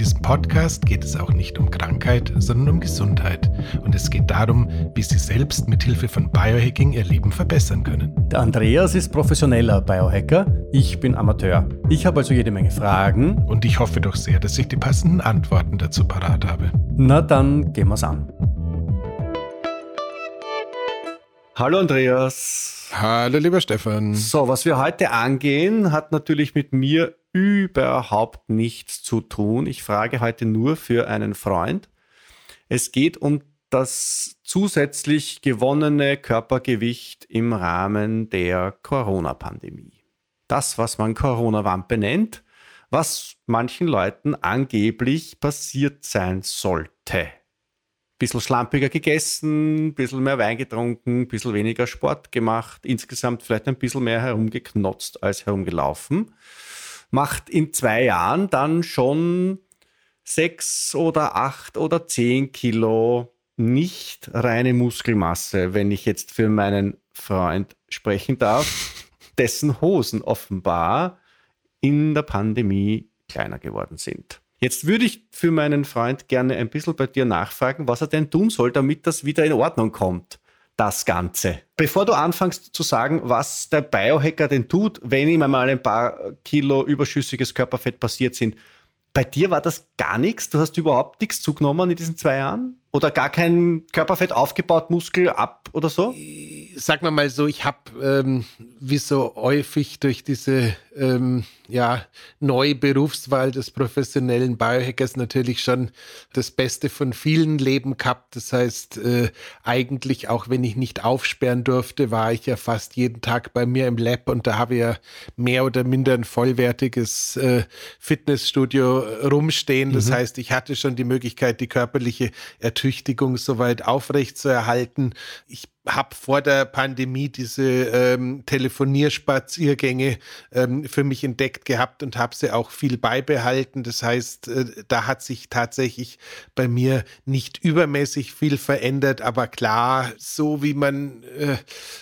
In diesem Podcast geht es auch nicht um Krankheit, sondern um Gesundheit. Und es geht darum, wie Sie selbst mit Hilfe von Biohacking Ihr Leben verbessern können. Der Andreas ist professioneller Biohacker. Ich bin Amateur. Ich habe also jede Menge Fragen. Und ich hoffe doch sehr, dass ich die passenden Antworten dazu parat habe. Na dann gehen wir's an. Hallo Andreas. Hallo lieber Stefan. So, was wir heute angehen, hat natürlich mit mir überhaupt nichts zu tun. Ich frage heute nur für einen Freund. Es geht um das zusätzlich gewonnene Körpergewicht im Rahmen der Corona-Pandemie. Das, was man Corona-Wampe nennt, was manchen Leuten angeblich passiert sein sollte. Bisschen schlampiger gegessen, bisschen mehr Wein getrunken, bisschen weniger Sport gemacht, insgesamt vielleicht ein bisschen mehr herumgeknotzt als herumgelaufen macht in zwei Jahren dann schon sechs oder acht oder zehn Kilo nicht reine Muskelmasse, wenn ich jetzt für meinen Freund sprechen darf, dessen Hosen offenbar in der Pandemie kleiner geworden sind. Jetzt würde ich für meinen Freund gerne ein bisschen bei dir nachfragen, was er denn tun soll, damit das wieder in Ordnung kommt das Ganze. Bevor du anfängst zu sagen, was der Biohacker denn tut, wenn ihm einmal ein paar Kilo überschüssiges Körperfett passiert sind, bei dir war das gar nichts? Du hast überhaupt nichts zugenommen in diesen zwei Jahren? Oder gar kein Körperfett aufgebaut, Muskel ab oder so? Sag mal mal so, ich habe ähm, wie so häufig durch diese ähm, ja, neue Berufswahl des professionellen Biohackers natürlich schon das Beste von vielen Leben gehabt. Das heißt, äh, eigentlich auch wenn ich nicht aufsperren durfte, war ich ja fast jeden Tag bei mir im Lab und da habe ich ja mehr oder minder ein vollwertiges äh, Fitnessstudio rumstehen. Das mhm. heißt, ich hatte schon die Möglichkeit, die körperliche Ertüchtigung Ertüchtigung soweit aufrechtzuerhalten. Ich habe vor der Pandemie diese ähm, Telefonierspaziergänge ähm, für mich entdeckt gehabt und habe sie auch viel beibehalten. Das heißt, äh, da hat sich tatsächlich bei mir nicht übermäßig viel verändert, aber klar, so wie man äh,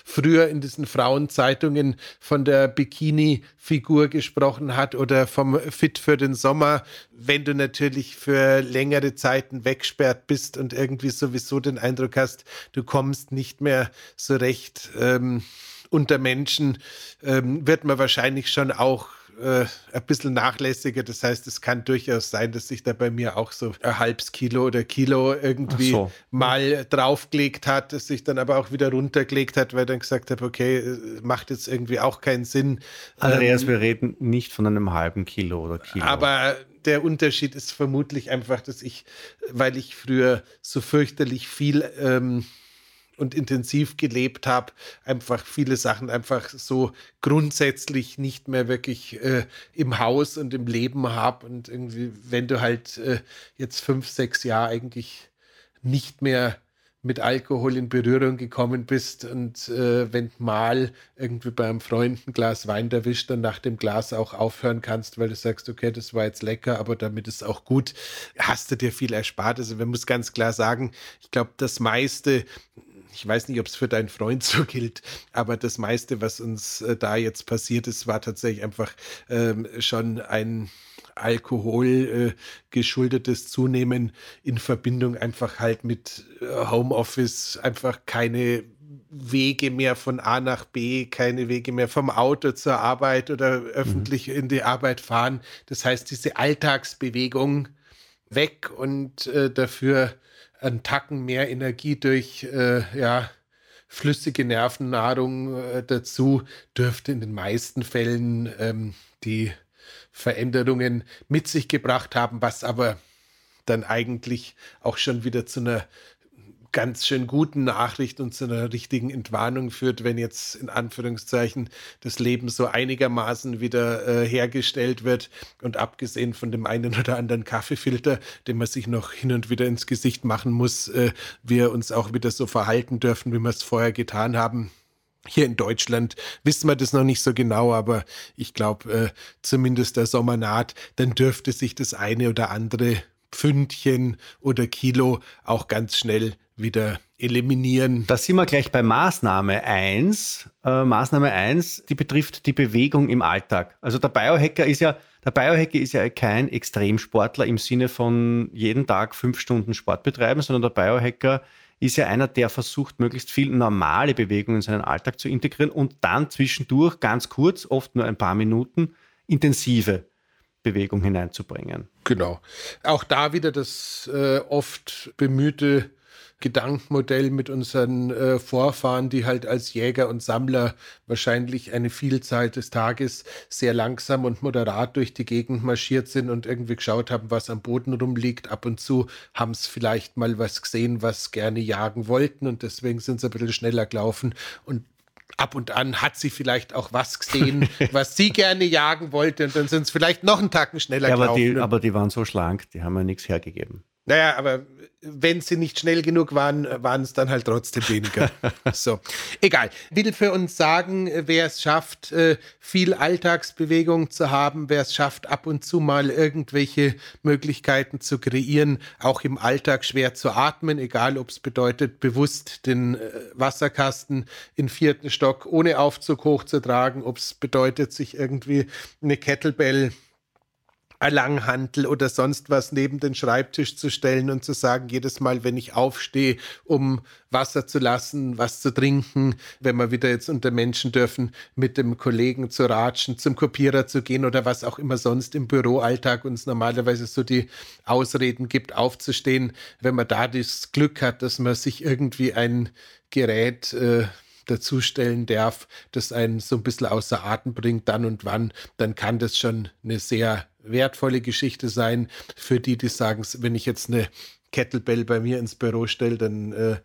früher in diesen Frauenzeitungen von der Bikini-Figur gesprochen hat oder vom Fit für den Sommer, wenn du natürlich für längere Zeiten wegsperrt bist und irgendwie sowieso den Eindruck hast, du kommst nicht mehr so recht ähm, unter Menschen, ähm, wird man wahrscheinlich schon auch äh, ein bisschen nachlässiger. Das heißt, es kann durchaus sein, dass sich da bei mir auch so ein halbes Kilo oder Kilo irgendwie so. mal draufgelegt hat, dass sich dann aber auch wieder runtergelegt hat, weil ich dann gesagt habe, okay, äh, macht jetzt irgendwie auch keinen Sinn. Andreas, ähm, wir reden nicht von einem halben Kilo oder Kilo. Aber der Unterschied ist vermutlich einfach, dass ich, weil ich früher so fürchterlich viel ähm, und intensiv gelebt habe, einfach viele Sachen einfach so grundsätzlich nicht mehr wirklich äh, im Haus und im Leben habe. Und irgendwie, wenn du halt äh, jetzt fünf, sechs Jahre eigentlich nicht mehr mit Alkohol in Berührung gekommen bist und äh, wenn mal irgendwie beim Freund ein Glas Wein erwischt, dann nach dem Glas auch aufhören kannst, weil du sagst, okay, das war jetzt lecker, aber damit ist auch gut, hast du dir viel erspart. Also man muss ganz klar sagen, ich glaube, das meiste ich weiß nicht, ob es für deinen Freund so gilt, aber das meiste, was uns äh, da jetzt passiert ist, war tatsächlich einfach ähm, schon ein Alkohol äh, geschuldetes Zunehmen in Verbindung einfach halt mit äh, Homeoffice, einfach keine Wege mehr von A nach B, keine Wege mehr vom Auto zur Arbeit oder öffentlich mhm. in die Arbeit fahren. Das heißt, diese Alltagsbewegung weg und äh, dafür einen Tacken mehr Energie durch äh, ja, flüssige Nervennahrung äh, dazu, dürfte in den meisten Fällen ähm, die Veränderungen mit sich gebracht haben, was aber dann eigentlich auch schon wieder zu einer ganz schön guten Nachricht und zu einer richtigen Entwarnung führt, wenn jetzt in Anführungszeichen das Leben so einigermaßen wieder äh, hergestellt wird. Und abgesehen von dem einen oder anderen Kaffeefilter, den man sich noch hin und wieder ins Gesicht machen muss, äh, wir uns auch wieder so verhalten dürfen, wie wir es vorher getan haben. Hier in Deutschland wissen wir das noch nicht so genau, aber ich glaube, äh, zumindest der Sommer naht, dann dürfte sich das eine oder andere Pfündchen oder Kilo auch ganz schnell wieder eliminieren. Da sind wir gleich bei Maßnahme 1. Äh, Maßnahme 1, die betrifft die Bewegung im Alltag. Also der Biohacker ist ja, der Biohacker ist ja kein Extremsportler im Sinne von jeden Tag fünf Stunden Sport betreiben, sondern der Biohacker ist ja einer, der versucht, möglichst viel normale Bewegung in seinen Alltag zu integrieren und dann zwischendurch ganz kurz, oft nur ein paar Minuten, intensive Bewegung hineinzubringen. Genau. Auch da wieder das äh, oft bemühte Gedankenmodell mit unseren äh, Vorfahren, die halt als Jäger und Sammler wahrscheinlich eine Vielzahl des Tages sehr langsam und moderat durch die Gegend marschiert sind und irgendwie geschaut haben, was am Boden rumliegt. Ab und zu haben es vielleicht mal was gesehen, was gerne jagen wollten und deswegen sind sie ein bisschen schneller gelaufen und ab und an hat sie vielleicht auch was gesehen, was sie gerne jagen wollte und dann sind es vielleicht noch einen Tacken schneller ja, aber gelaufen. Die, aber die waren so schlank, die haben ja nichts hergegeben. Naja, aber wenn sie nicht schnell genug waren, waren es dann halt trotzdem weniger. so, egal. Will für uns sagen, wer es schafft, äh, viel Alltagsbewegung zu haben, wer es schafft, ab und zu mal irgendwelche Möglichkeiten zu kreieren, auch im Alltag schwer zu atmen, egal ob es bedeutet, bewusst den äh, Wasserkasten in vierten Stock ohne Aufzug hochzutragen, ob es bedeutet, sich irgendwie eine Kettlebell Langhantel oder sonst was neben den Schreibtisch zu stellen und zu sagen, jedes Mal, wenn ich aufstehe, um Wasser zu lassen, was zu trinken, wenn wir wieder jetzt unter Menschen dürfen, mit dem Kollegen zu ratschen, zum Kopierer zu gehen oder was auch immer sonst im Büroalltag uns normalerweise so die Ausreden gibt, aufzustehen, wenn man da das Glück hat, dass man sich irgendwie ein Gerät äh, dazustellen darf, das einen so ein bisschen außer Atem bringt, dann und wann, dann kann das schon eine sehr wertvolle Geschichte sein für die, die sagen, wenn ich jetzt eine Kettlebell bei mir ins Büro stelle, dann äh,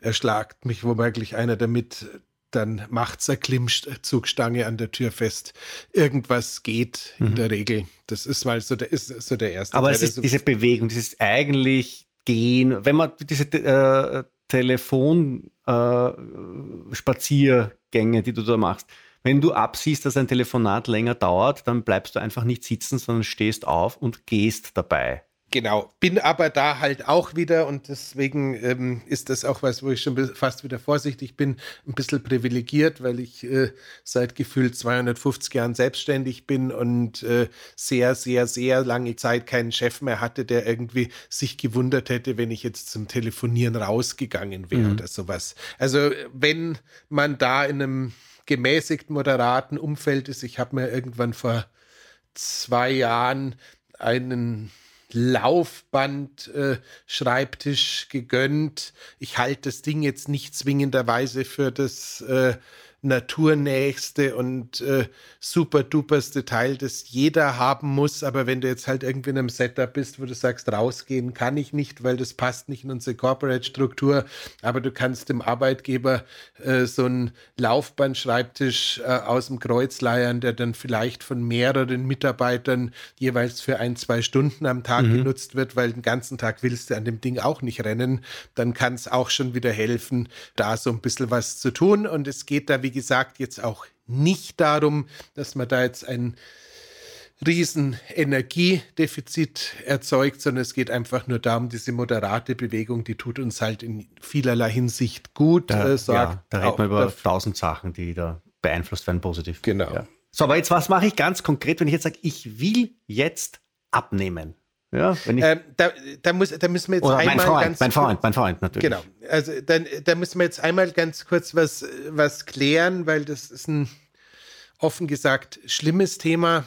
erschlagt mich womöglich einer damit, dann macht es eine Klimmzugstange an der Tür fest. Irgendwas geht mhm. in der Regel. Das ist mal so der, ist so der erste Aber Teil. es ist diese Bewegung, dieses eigentlich Gehen, wenn man diese äh, Telefonspaziergänge, äh, die du da machst, wenn du absiehst, dass ein Telefonat länger dauert, dann bleibst du einfach nicht sitzen, sondern stehst auf und gehst dabei. Genau, bin aber da halt auch wieder und deswegen ähm, ist das auch was, wo ich schon fast wieder vorsichtig bin, ein bisschen privilegiert, weil ich äh, seit gefühlt 250 Jahren selbstständig bin und äh, sehr, sehr, sehr lange Zeit keinen Chef mehr hatte, der irgendwie sich gewundert hätte, wenn ich jetzt zum Telefonieren rausgegangen wäre mhm. oder sowas. Also wenn man da in einem gemäßigt moderaten Umfeld ist. Ich habe mir irgendwann vor zwei Jahren einen Laufband-Schreibtisch äh, gegönnt. Ich halte das Ding jetzt nicht zwingenderweise für das äh, naturnächste und äh, super duperste Teil, das jeder haben muss. Aber wenn du jetzt halt irgendwie in einem Setup bist, wo du sagst, rausgehen kann ich nicht, weil das passt nicht in unsere Corporate-Struktur, aber du kannst dem Arbeitgeber äh, so einen Laufbandschreibtisch äh, aus dem Kreuz leiern, der dann vielleicht von mehreren Mitarbeitern jeweils für ein, zwei Stunden am Tag mhm. genutzt wird, weil den ganzen Tag willst du an dem Ding auch nicht rennen, dann kann es auch schon wieder helfen, da so ein bisschen was zu tun. Und es geht da, wie gesagt, jetzt auch nicht darum, dass man da jetzt ein riesen Energiedefizit erzeugt, sondern es geht einfach nur darum, diese moderate Bewegung, die tut uns halt in vielerlei Hinsicht gut. Da, äh, ja, da reden wir über tausend Sachen, die da beeinflusst werden positiv. Genau. Ja. So, aber jetzt was mache ich ganz konkret, wenn ich jetzt sage, ich will jetzt abnehmen? Ja, wenn ich ähm, da, da, muss, da müssen wir jetzt Oder einmal mein Freund, ganz mein Freund, mein Freund natürlich. Genau. Also dann, da müssen wir jetzt einmal ganz kurz was, was klären, weil das ist ein offen gesagt schlimmes Thema.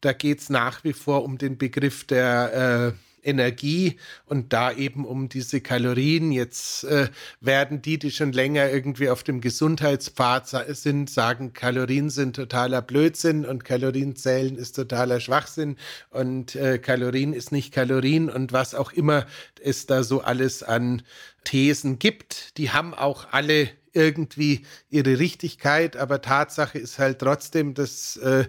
Da geht es nach wie vor um den Begriff der Energie und da eben um diese Kalorien. Jetzt äh, werden die, die schon länger irgendwie auf dem Gesundheitspfad sind, sagen, Kalorien sind totaler Blödsinn und Kalorienzählen ist totaler Schwachsinn und äh, Kalorien ist nicht Kalorien und was auch immer es da so alles an Thesen gibt. Die haben auch alle irgendwie ihre Richtigkeit, aber Tatsache ist halt trotzdem, dass äh,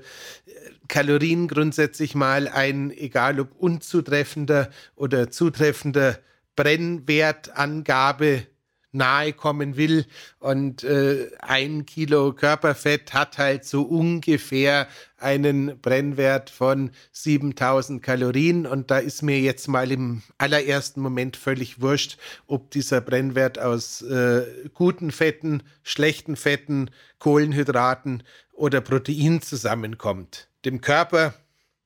Kalorien grundsätzlich mal ein, egal ob unzutreffender oder zutreffender Brennwertangabe nahe kommen will. Und äh, ein Kilo Körperfett hat halt so ungefähr einen Brennwert von 7000 Kalorien. Und da ist mir jetzt mal im allerersten Moment völlig wurscht, ob dieser Brennwert aus äh, guten Fetten, schlechten Fetten, Kohlenhydraten oder Protein zusammenkommt. Dem Körper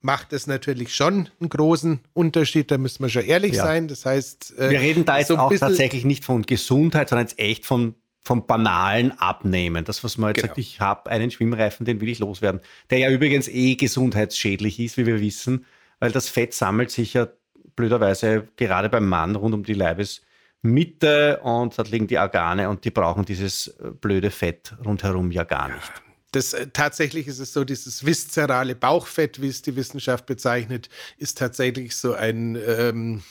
macht es natürlich schon einen großen Unterschied, da müssen wir schon ehrlich ja. sein. Das heißt, äh, wir reden da jetzt so auch tatsächlich nicht von Gesundheit, sondern jetzt echt von vom banalen Abnehmen. Das, was man jetzt genau. sagt, ich habe einen Schwimmreifen, den will ich loswerden. Der ja übrigens eh gesundheitsschädlich ist, wie wir wissen, weil das Fett sammelt sich ja blöderweise gerade beim Mann rund um die Leibesmitte und dort liegen die Organe und die brauchen dieses äh, blöde Fett rundherum ja gar nicht. Das, äh, tatsächlich ist es so, dieses viszerale Bauchfett, wie es die Wissenschaft bezeichnet, ist tatsächlich so ein ähm,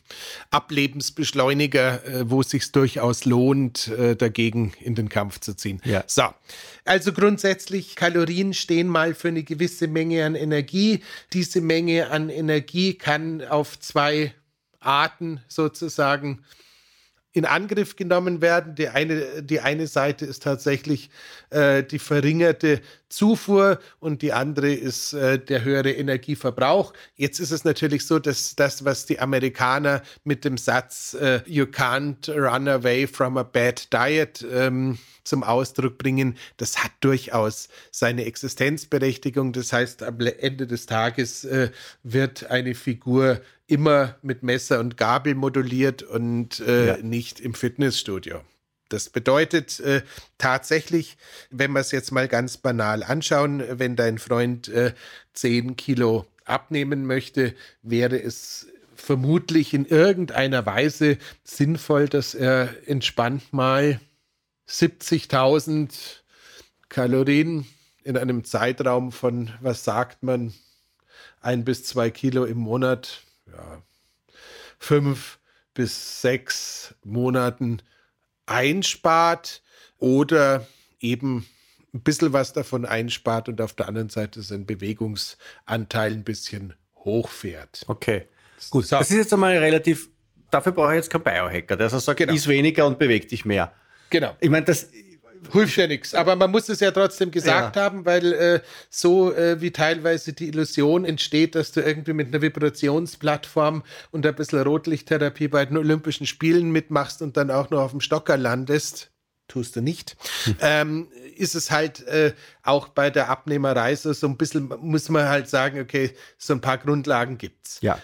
Ablebensbeschleuniger, äh, wo es sich durchaus lohnt, äh, dagegen in den Kampf zu ziehen. Ja. So, also grundsätzlich, Kalorien stehen mal für eine gewisse Menge an Energie. Diese Menge an Energie kann auf zwei Arten sozusagen in Angriff genommen werden. Die eine, die eine Seite ist tatsächlich äh, die verringerte Zufuhr und die andere ist äh, der höhere Energieverbrauch. Jetzt ist es natürlich so, dass das, was die Amerikaner mit dem Satz äh, You can't run away from a bad diet ähm, zum Ausdruck bringen, das hat durchaus seine Existenzberechtigung. Das heißt, am Ende des Tages äh, wird eine Figur immer mit Messer und Gabel moduliert und äh, ja. nicht im Fitnessstudio. Das bedeutet äh, tatsächlich, wenn wir es jetzt mal ganz banal anschauen, wenn dein Freund äh, 10 Kilo abnehmen möchte, wäre es vermutlich in irgendeiner Weise sinnvoll, dass er entspannt mal 70.000 Kalorien in einem Zeitraum von, was sagt man, ein bis zwei Kilo im Monat, ja, fünf bis sechs Monaten einspart oder eben ein bisschen was davon einspart und auf der anderen Seite sein Bewegungsanteil ein bisschen hochfährt. Okay, gut. So. Das ist jetzt einmal relativ, dafür brauche ich jetzt keinen Biohacker, der sagt, genau. ist weniger und bewegt dich mehr. Genau. Ich meine, das hilft ja nichts. Aber man muss es ja trotzdem gesagt ja. haben, weil äh, so äh, wie teilweise die Illusion entsteht, dass du irgendwie mit einer Vibrationsplattform und ein bisschen Rotlichttherapie bei den Olympischen Spielen mitmachst und dann auch noch auf dem Stocker landest. Tust du nicht. Hm. Ähm, ist es halt äh, auch bei der Abnehmerei so, so ein bisschen, muss man halt sagen, okay, so ein paar Grundlagen gibt's. Ja.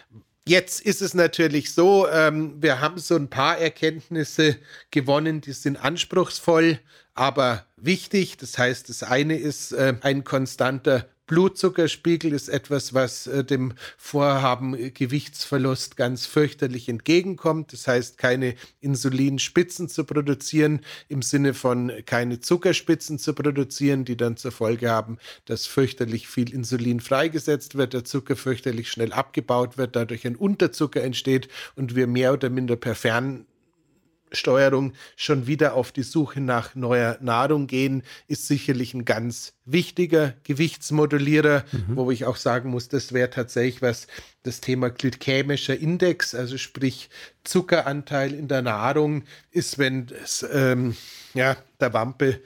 Jetzt ist es natürlich so, ähm, wir haben so ein paar Erkenntnisse gewonnen, die sind anspruchsvoll, aber wichtig. Das heißt, das eine ist äh, ein konstanter Blutzuckerspiegel ist etwas, was äh, dem Vorhaben äh, Gewichtsverlust ganz fürchterlich entgegenkommt. Das heißt, keine Insulinspitzen zu produzieren, im Sinne von keine Zuckerspitzen zu produzieren, die dann zur Folge haben, dass fürchterlich viel Insulin freigesetzt wird, der Zucker fürchterlich schnell abgebaut wird, dadurch ein Unterzucker entsteht und wir mehr oder minder per Fern Steuerung schon wieder auf die Suche nach neuer Nahrung gehen, ist sicherlich ein ganz wichtiger Gewichtsmodellierer, mhm. wo ich auch sagen muss, das wäre tatsächlich was, das Thema glykämischer Index, also sprich Zuckeranteil in der Nahrung, ist, wenn es ähm, ja, der Wampe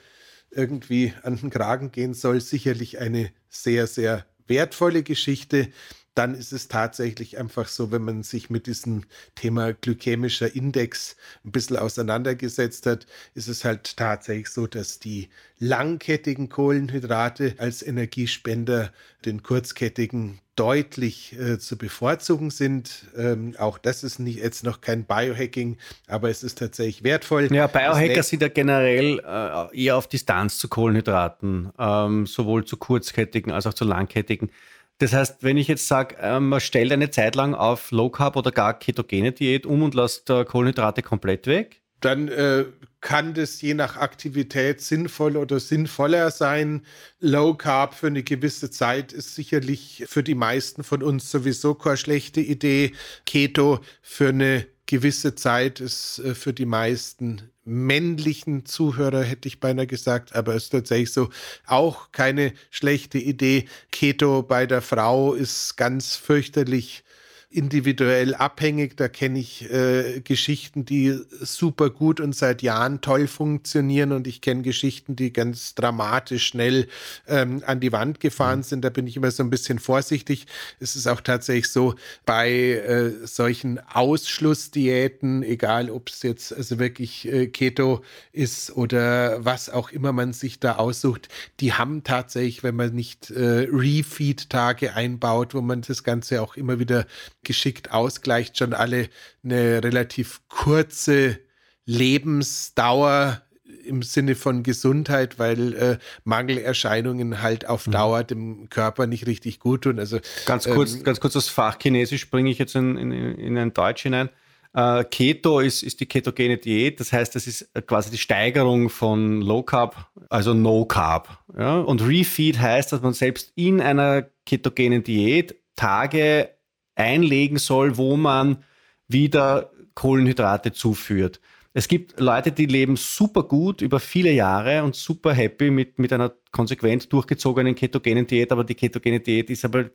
irgendwie an den Kragen gehen soll, sicherlich eine sehr, sehr wertvolle Geschichte dann ist es tatsächlich einfach so, wenn man sich mit diesem Thema glykämischer Index ein bisschen auseinandergesetzt hat, ist es halt tatsächlich so, dass die langkettigen Kohlenhydrate als Energiespender den kurzkettigen deutlich äh, zu bevorzugen sind. Ähm, auch das ist nicht, jetzt noch kein Biohacking, aber es ist tatsächlich wertvoll. Ja, Biohacker sind ja generell äh, eher auf Distanz zu Kohlenhydraten, ähm, sowohl zu kurzkettigen als auch zu langkettigen Das heißt, wenn ich jetzt sage, ähm, man stellt eine Zeit lang auf Low Carb oder gar ketogene Diät um und lässt Kohlenhydrate komplett weg, dann äh, kann das je nach Aktivität sinnvoll oder sinnvoller sein. Low Carb für eine gewisse Zeit ist sicherlich für die meisten von uns sowieso keine schlechte Idee. Keto für eine gewisse Zeit ist äh, für die meisten männlichen Zuhörer, hätte ich beinahe gesagt, aber es ist tatsächlich so auch keine schlechte Idee. Keto bei der Frau ist ganz fürchterlich individuell abhängig. Da kenne ich äh, Geschichten, die super gut und seit Jahren toll funktionieren und ich kenne Geschichten, die ganz dramatisch schnell ähm, an die Wand gefahren sind. Da bin ich immer so ein bisschen vorsichtig. Es ist auch tatsächlich so bei äh, solchen Ausschlussdiäten, egal ob es jetzt also wirklich äh, Keto ist oder was auch immer man sich da aussucht, die haben tatsächlich, wenn man nicht äh, Refeed-Tage einbaut, wo man das Ganze auch immer wieder geschickt ausgleicht, schon alle eine relativ kurze Lebensdauer im Sinne von Gesundheit, weil äh, Mangelerscheinungen halt auf mhm. Dauer dem Körper nicht richtig gut tun. Also ganz kurz, ähm, ganz kurz das Fach Chinesisch bringe ich jetzt in, in, in ein Deutsch hinein. Äh, Keto ist, ist die ketogene Diät, das heißt, das ist quasi die Steigerung von Low Carb, also No Carb. Ja? Und Refeed heißt, dass man selbst in einer ketogenen Diät Tage einlegen soll, wo man wieder Kohlenhydrate zuführt. Es gibt Leute, die leben super gut über viele Jahre und super happy mit, mit einer konsequent durchgezogenen ketogenen Diät, aber die ketogene Diät ist aber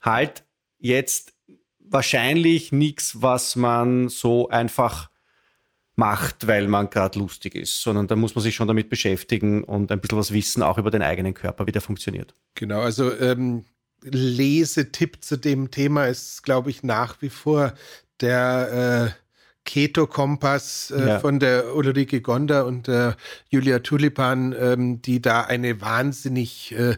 halt jetzt wahrscheinlich nichts, was man so einfach macht, weil man gerade lustig ist, sondern da muss man sich schon damit beschäftigen und ein bisschen was wissen, auch über den eigenen Körper, wie der funktioniert. Genau, also ähm, Lesetipp zu dem Thema ist, glaube ich, nach wie vor der äh, Keto-Kompass äh, ja. von der Ulrike Gonder und der Julia Tulipan, ähm, die da eine wahnsinnig äh,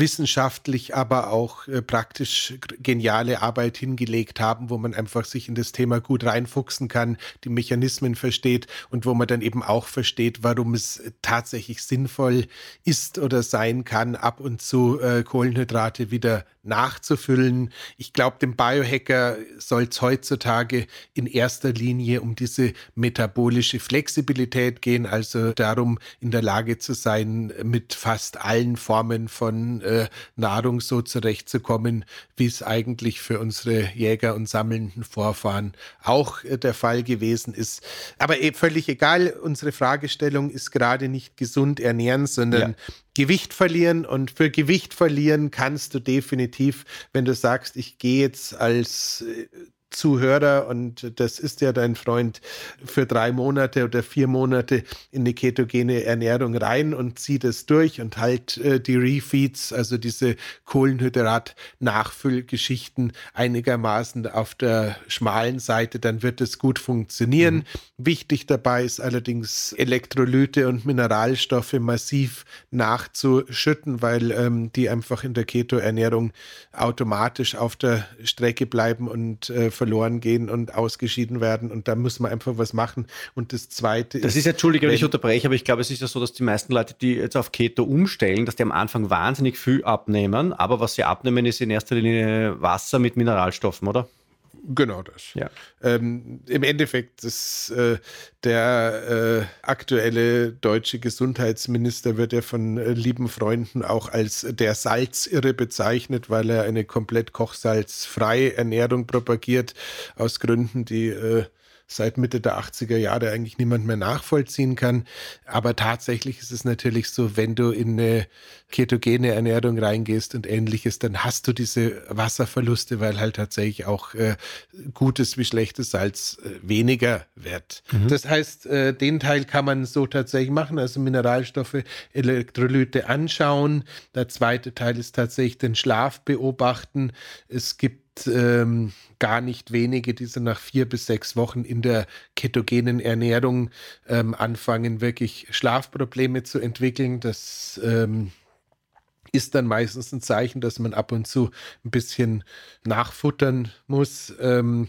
wissenschaftlich, aber auch äh, praktisch geniale Arbeit hingelegt haben, wo man einfach sich in das Thema gut reinfuchsen kann, die Mechanismen versteht und wo man dann eben auch versteht, warum es tatsächlich sinnvoll ist oder sein kann, ab und zu äh, Kohlenhydrate wieder nachzufüllen. Ich glaube, dem Biohacker soll es heutzutage in erster Linie um diese metabolische Flexibilität gehen, also darum, in der Lage zu sein, mit fast allen Formen von äh, Nahrung so zurechtzukommen, wie es eigentlich für unsere Jäger und sammelnden Vorfahren auch äh, der Fall gewesen ist. Aber eh, völlig egal, unsere Fragestellung ist gerade nicht gesund ernähren, sondern ja. Gewicht verlieren und für Gewicht verlieren kannst du definitiv, wenn du sagst, ich gehe jetzt als äh, Zuhörer und das ist ja dein Freund für drei Monate oder vier Monate in die ketogene Ernährung rein und zieht es durch und halt äh, die Refeeds, also diese Kohlenhydrat-Nachfüllgeschichten einigermaßen auf der schmalen Seite, dann wird es gut funktionieren. Mhm. Wichtig dabei ist allerdings Elektrolyte und Mineralstoffe massiv nachzuschütten, weil ähm, die einfach in der Keto-Ernährung automatisch auf der Strecke bleiben und äh, verloren gehen und ausgeschieden werden. Und da muss man einfach was machen. Und das Zweite Das ist, ist Entschuldige, wenn ich unterbreche, aber ich glaube, es ist ja so, dass die meisten Leute, die jetzt auf Keto umstellen, dass die am Anfang wahnsinnig viel abnehmen. Aber was sie abnehmen, ist in erster Linie Wasser mit Mineralstoffen, oder? Genau das. Ja. Ähm, Im Endeffekt ist äh, der äh, aktuelle deutsche Gesundheitsminister wird ja von äh, lieben Freunden auch als der Salzirre bezeichnet, weil er eine komplett kochsalzfreie Ernährung propagiert aus Gründen, die äh, seit Mitte der 80er Jahre eigentlich niemand mehr nachvollziehen kann. Aber tatsächlich ist es natürlich so, wenn du in eine ketogene Ernährung reingehst und ähnliches, dann hast du diese Wasserverluste, weil halt tatsächlich auch äh, gutes wie schlechtes Salz äh, weniger wird. Mhm. Das heißt, äh, den Teil kann man so tatsächlich machen, also Mineralstoffe, Elektrolyte anschauen. Der zweite Teil ist tatsächlich den Schlaf beobachten. Es gibt ähm, gar nicht wenige, die so nach vier bis sechs Wochen in der ketogenen Ernährung ähm, anfangen, wirklich Schlafprobleme zu entwickeln. Das ähm, ist dann meistens ein Zeichen, dass man ab und zu ein bisschen nachfuttern muss. Ähm,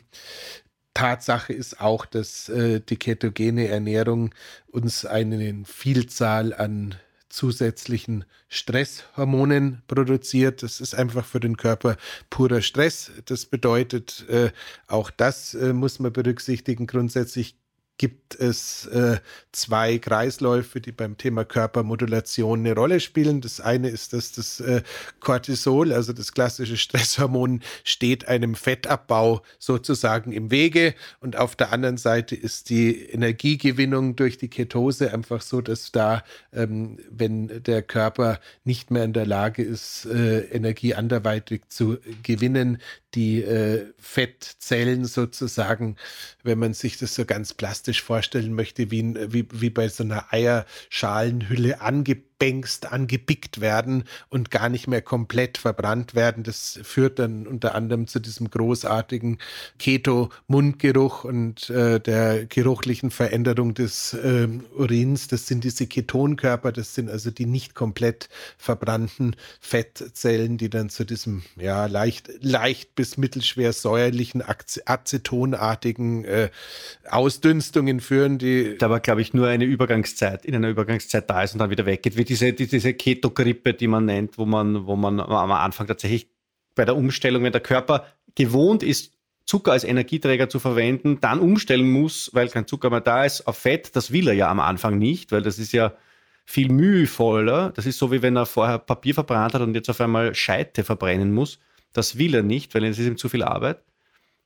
Tatsache ist auch, dass äh, die ketogene Ernährung uns eine Vielzahl an zusätzlichen Stresshormonen produziert. Das ist einfach für den Körper purer Stress. Das bedeutet, äh, auch das äh, muss man berücksichtigen. Grundsätzlich gibt es äh, zwei Kreisläufe, die beim Thema Körpermodulation eine Rolle spielen. Das eine ist, dass das äh, Cortisol, also das klassische Stresshormon, steht einem Fettabbau sozusagen im Wege. Und auf der anderen Seite ist die Energiegewinnung durch die Ketose einfach so, dass da, ähm, wenn der Körper nicht mehr in der Lage ist, äh, Energie anderweitig zu gewinnen, die äh, Fettzellen sozusagen, wenn man sich das so ganz plastisch vorstellen möchte, wie, wie, wie bei so einer Eierschalenhülle angebracht angebängst, angepickt werden und gar nicht mehr komplett verbrannt werden. Das führt dann unter anderem zu diesem großartigen Keto-Mundgeruch und äh, der geruchlichen Veränderung des äh, Urins. Das sind diese Ketonkörper, das sind also die nicht komplett verbrannten Fettzellen, die dann zu diesem ja leicht, leicht bis mittelschwer säuerlichen, acetonartigen äh, Ausdünstungen führen. Die da war, glaube ich, nur eine Übergangszeit, in einer Übergangszeit da ist und dann wieder weggeht, wie diese, die, diese Keto-Grippe, die man nennt, wo man, wo man am Anfang tatsächlich bei der Umstellung, wenn der Körper gewohnt ist, Zucker als Energieträger zu verwenden, dann umstellen muss, weil kein Zucker mehr da ist, auf Fett. Das will er ja am Anfang nicht, weil das ist ja viel mühevoller. Das ist so, wie wenn er vorher Papier verbrannt hat und jetzt auf einmal Scheite verbrennen muss. Das will er nicht, weil es ist ihm zu viel Arbeit.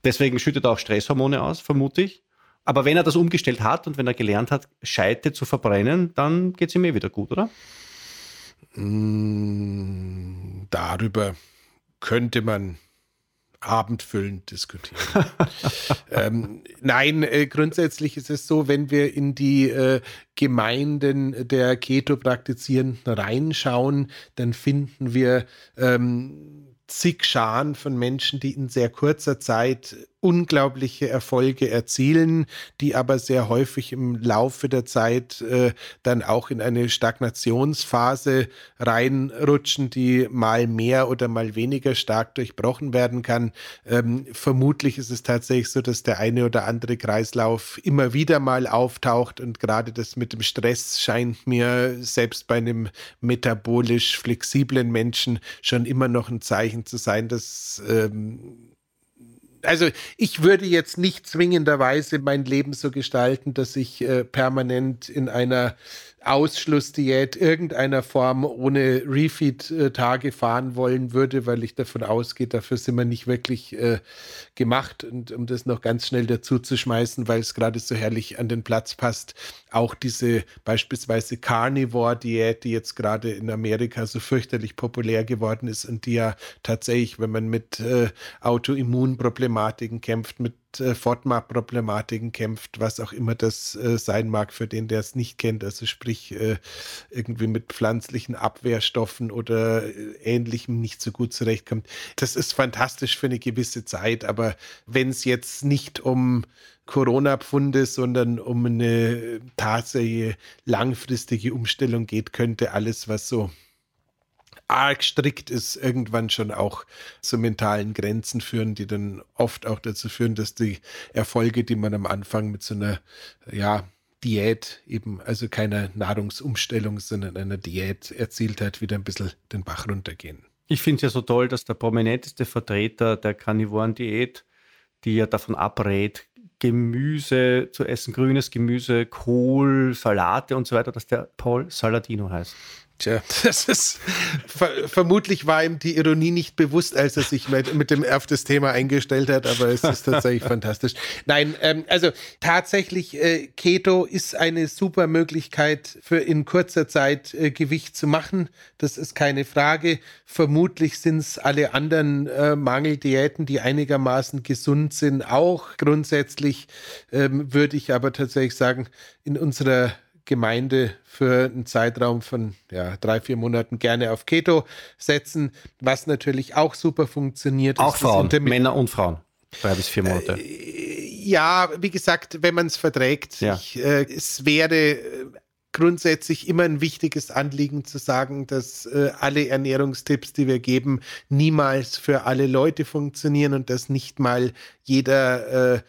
Deswegen schüttet er auch Stresshormone aus, vermute ich. Aber wenn er das umgestellt hat und wenn er gelernt hat, Scheite zu verbrennen, dann geht es ihm eh wieder gut, oder? Mm, darüber könnte man abendfüllend diskutieren. ähm, nein, äh, grundsätzlich ist es so, wenn wir in die äh, Gemeinden der Keto-Praktizierenden reinschauen, dann finden wir ähm, zig Scharen von Menschen, die in sehr kurzer Zeit unglaubliche Erfolge erzielen, die aber sehr häufig im Laufe der Zeit äh, dann auch in eine Stagnationsphase reinrutschen, die mal mehr oder mal weniger stark durchbrochen werden kann. Ähm, vermutlich ist es tatsächlich so, dass der eine oder andere Kreislauf immer wieder mal auftaucht und gerade das mit dem Stress scheint mir selbst bei einem metabolisch flexiblen Menschen schon immer noch ein Zeichen zu sein, dass ähm, also ich würde jetzt nicht zwingenderweise mein Leben so gestalten, dass ich äh, permanent in einer Ausschlussdiät irgendeiner Form ohne Refeed-Tage fahren wollen würde, weil ich davon ausgehe, dafür sind wir nicht wirklich äh, gemacht. Und um das noch ganz schnell dazu zu schmeißen, weil es gerade so herrlich an den Platz passt, auch diese beispielsweise Carnivore-Diät, die jetzt gerade in Amerika so fürchterlich populär geworden ist und die ja tatsächlich, wenn man mit äh, Autoimmunproblematiken kämpft, mit äh, FODMAP-Problematiken kämpft, was auch immer das äh, sein mag für den, der es nicht kennt. Also sprich äh, irgendwie mit pflanzlichen Abwehrstoffen oder äh, ähnlichem nicht so gut zurechtkommt. Das ist fantastisch für eine gewisse Zeit, aber wenn es jetzt nicht um Corona-Pfunde, sondern um eine tatsächliche langfristige Umstellung geht, könnte alles, was so arg strikt ist, irgendwann schon auch zu mentalen Grenzen führen, die dann oft auch dazu führen, dass die Erfolge, die man am Anfang mit so einer, ja, Diät eben, also keiner Nahrungsumstellung, sondern einer Diät erzielt hat, wieder ein bisschen den Bach runtergehen. Ich finde es ja so toll, dass der prominenteste Vertreter der Karnivoren-Diät, die ja davon abrät, Gemüse zu essen, grünes Gemüse, Kohl, Salate und so weiter, dass der Paul Saladino heißt. Tja, das ist ver vermutlich war ihm die Ironie nicht bewusst, als er sich mit, mit, dem auf das Thema eingestellt hat, aber es ist tatsächlich fantastisch. Nein, ähm, also tatsächlich äh, Keto ist eine super Möglichkeit für in kurzer Zeit äh, Gewicht zu machen. Das ist keine Frage. Vermutlich sind es alle anderen äh, Mangeldiäten, die einigermaßen gesund sind, auch grundsätzlich. Ähm, würde ich aber tatsächlich sagen, in unserer Gemeinde für einen Zeitraum von ja, drei, vier Monaten gerne auf Keto setzen, was natürlich auch super funktioniert. Auch Frauen, Männer und Frauen. Drei bis vier Monate. Äh, ja, wie gesagt, wenn man es verträgt. Ja. Ich, äh, es wäre äh, grundsätzlich immer ein wichtiges Anliegen zu sagen, dass äh, alle Ernährungstipps, die wir geben, niemals für alle Leute funktionieren und dass nicht mal jeder äh,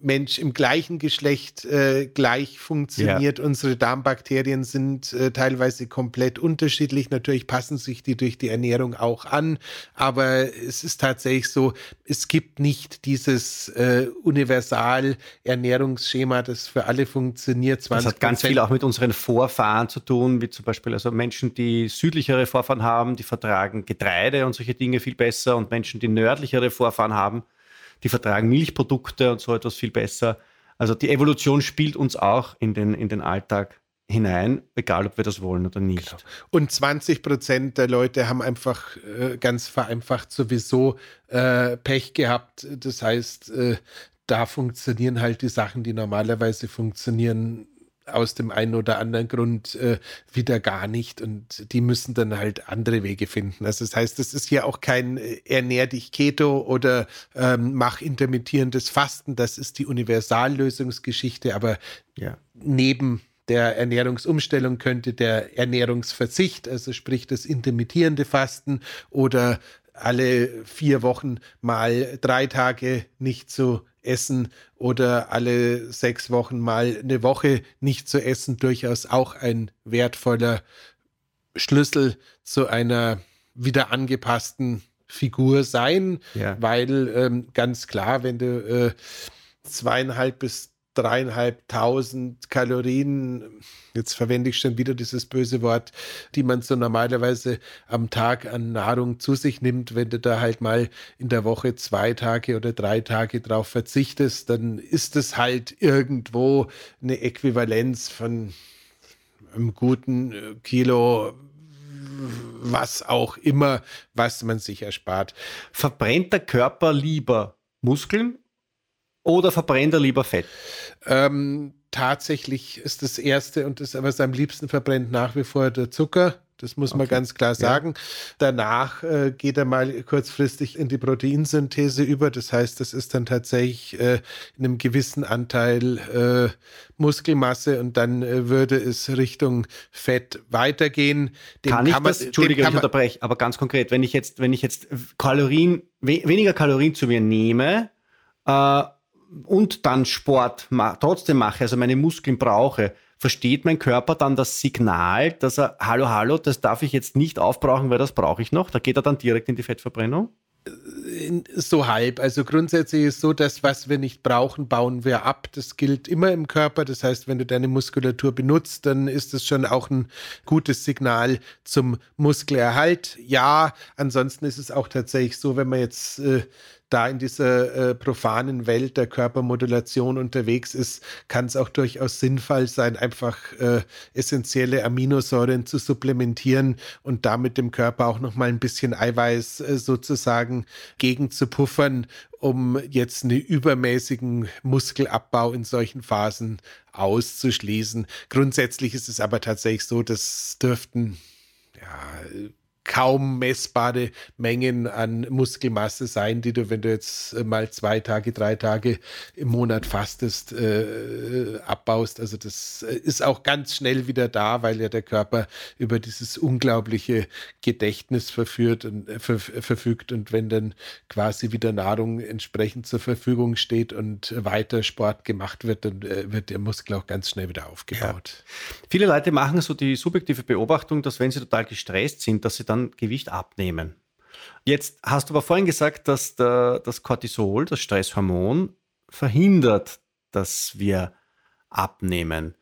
Mensch im gleichen Geschlecht äh, gleich funktioniert. Ja. Unsere Darmbakterien sind äh, teilweise komplett unterschiedlich. Natürlich passen sich die durch die Ernährung auch an, aber es ist tatsächlich so, es gibt nicht dieses äh, Universal-Ernährungsschema, das für alle funktioniert. 20 das hat ganz viel auch mit unseren Vorfahren zu tun, wie zum Beispiel also Menschen, die südlichere Vorfahren haben, die vertragen Getreide und solche Dinge viel besser und Menschen, die nördlichere Vorfahren haben, die vertragen Milchprodukte und so etwas viel besser. Also die Evolution spielt uns auch in den, in den Alltag hinein, egal ob wir das wollen oder nicht. Genau. Und 20 Prozent der Leute haben einfach äh, ganz vereinfacht sowieso äh, Pech gehabt. Das heißt, äh, da funktionieren halt die Sachen, die normalerweise funktionieren, aus dem einen oder anderen Grund äh, wieder gar nicht und die müssen dann halt andere Wege finden. Also das heißt, das ist hier auch kein äh, ernähr dich Keto oder ähm, mach intermittierendes Fasten, das ist die Universallösungsgeschichte, aber ja. neben der Ernährungsumstellung könnte der Ernährungsverzicht, also sprich das intermittierende Fasten oder alle vier Wochen mal drei Tage nicht zu essen oder alle sechs Wochen mal eine Woche nicht zu essen durchaus auch ein wertvoller Schlüssel zu einer wieder angepassten Figur sein, ja. weil ähm, ganz klar, wenn du äh, zweieinhalb bis dreieinhalbtausend Kalorien, jetzt verwende ich schon wieder dieses böse Wort, die man so normalerweise am Tag an Nahrung zu sich nimmt. Wenn du da halt mal in der Woche zwei Tage oder drei Tage drauf verzichtest, dann ist es halt irgendwo eine Äquivalenz von einem guten äh, Kilo was auch immer, was man sich erspart. Verbrennt der Körper lieber Muskeln oder verbrennt er lieber Fett? Ähm, tatsächlich ist das Erste und das, was am liebsten verbrennt nach wie vor der Zucker. Das muss okay. man ganz klar sagen. Ja. Danach äh, geht er mal kurzfristig in die Proteinsynthese über. Das heißt, das ist dann tatsächlich äh, in einem gewissen Anteil äh, Muskelmasse und dann äh, würde es Richtung Fett weitergehen. Dem kann, kann ich das, Entschuldige, ich unterbreche, aber ganz konkret, wenn ich jetzt, wenn ich jetzt Kalorien, we weniger Kalorien zu mir nehme, äh, und dann Sport ma trotzdem mache, also meine Muskeln brauche, versteht mein Körper dann das Signal, dass er, hallo, hallo, das darf ich jetzt nicht aufbrauchen, weil das brauche ich noch. Da geht er dann direkt in die Fettverbrennung? So halb. Also grundsätzlich ist so, dass was wir nicht brauchen, bauen wir ab. Das gilt immer im Körper. Das heißt, wenn du deine Muskulatur benutzt, dann ist das schon auch ein gutes Signal zum Muskelerhalt. Ja, ansonsten ist es auch tatsächlich so, wenn man jetzt äh, da in dieser äh, profanen Welt der Körpermodulation unterwegs ist, kann es auch durchaus sinnvoll sein, einfach äh, essentielle Aminosäuren zu supplementieren und damit dem Körper auch noch mal ein bisschen Eiweiß äh, sozusagen gegen zu puffern, um jetzt einen übermäßigen Muskelabbau in solchen Phasen auszuschließen. Grundsätzlich ist es aber tatsächlich so, das dürften ja, kaum messbare Mengen an Muskelmasse sein, die du, wenn du jetzt mal zwei Tage, drei Tage im Monat fastest, äh, abbaust. Also das ist auch ganz schnell wieder da, weil ja der Körper über dieses unglaubliche Gedächtnis verführt und, äh, ver, verfügt. Und wenn dann quasi wieder Nahrung entsprechend zur Verfügung steht und weiter Sport gemacht wird, dann äh, wird der Muskel auch ganz schnell wieder aufgebaut. Ja. Viele Leute machen so die subjektive Beobachtung, dass wenn sie total gestresst sind, dass sie dann dann Gewicht abnehmen. Jetzt hast du aber vorhin gesagt, dass der, das Cortisol, das Stresshormon, verhindert, dass wir abnehmen.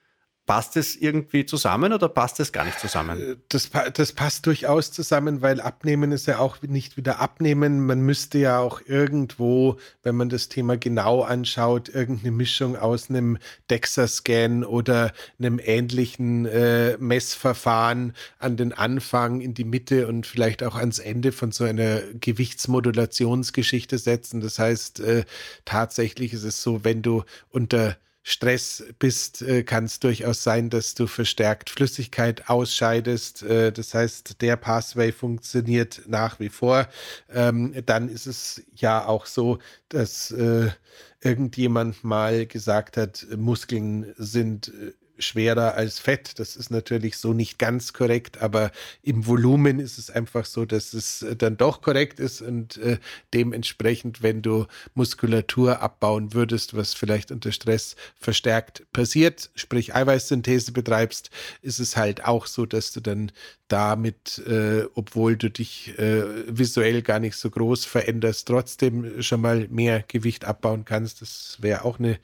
Passt es irgendwie zusammen oder passt es gar nicht zusammen? Äh, das, das passt durchaus zusammen, weil Abnehmen ist ja auch nicht wieder Abnehmen. Man müsste ja auch irgendwo, wenn man das Thema genau anschaut, irgendeine Mischung aus einem DEXA-Scan oder einem ähnlichen äh, Messverfahren an den Anfang, in die Mitte und vielleicht auch ans Ende von so einer Gewichtsmodulationsgeschichte setzen. Das heißt, äh, tatsächlich ist es so, wenn du unter Stress bist, äh, kann es durchaus sein, dass du verstärkt Flüssigkeit ausscheidest. Äh, das heißt, der Pathway funktioniert nach wie vor. Ähm, dann ist es ja auch so, dass äh, irgendjemand mal gesagt hat, Muskeln sind schwerer als Fett. Das ist natürlich so nicht ganz korrekt, aber im Volumen ist es einfach so, dass es äh, dann doch korrekt ist und äh, dementsprechend, wenn du Muskulatur abbauen würdest, was vielleicht unter Stress verstärkt passiert, sprich Eiweißsynthese betreibst, ist es halt auch so, dass du dann damit, äh, obwohl du dich äh, visuell gar nicht so groß veränderst, trotzdem schon mal mehr Gewicht abbauen kannst. Das wäre auch eine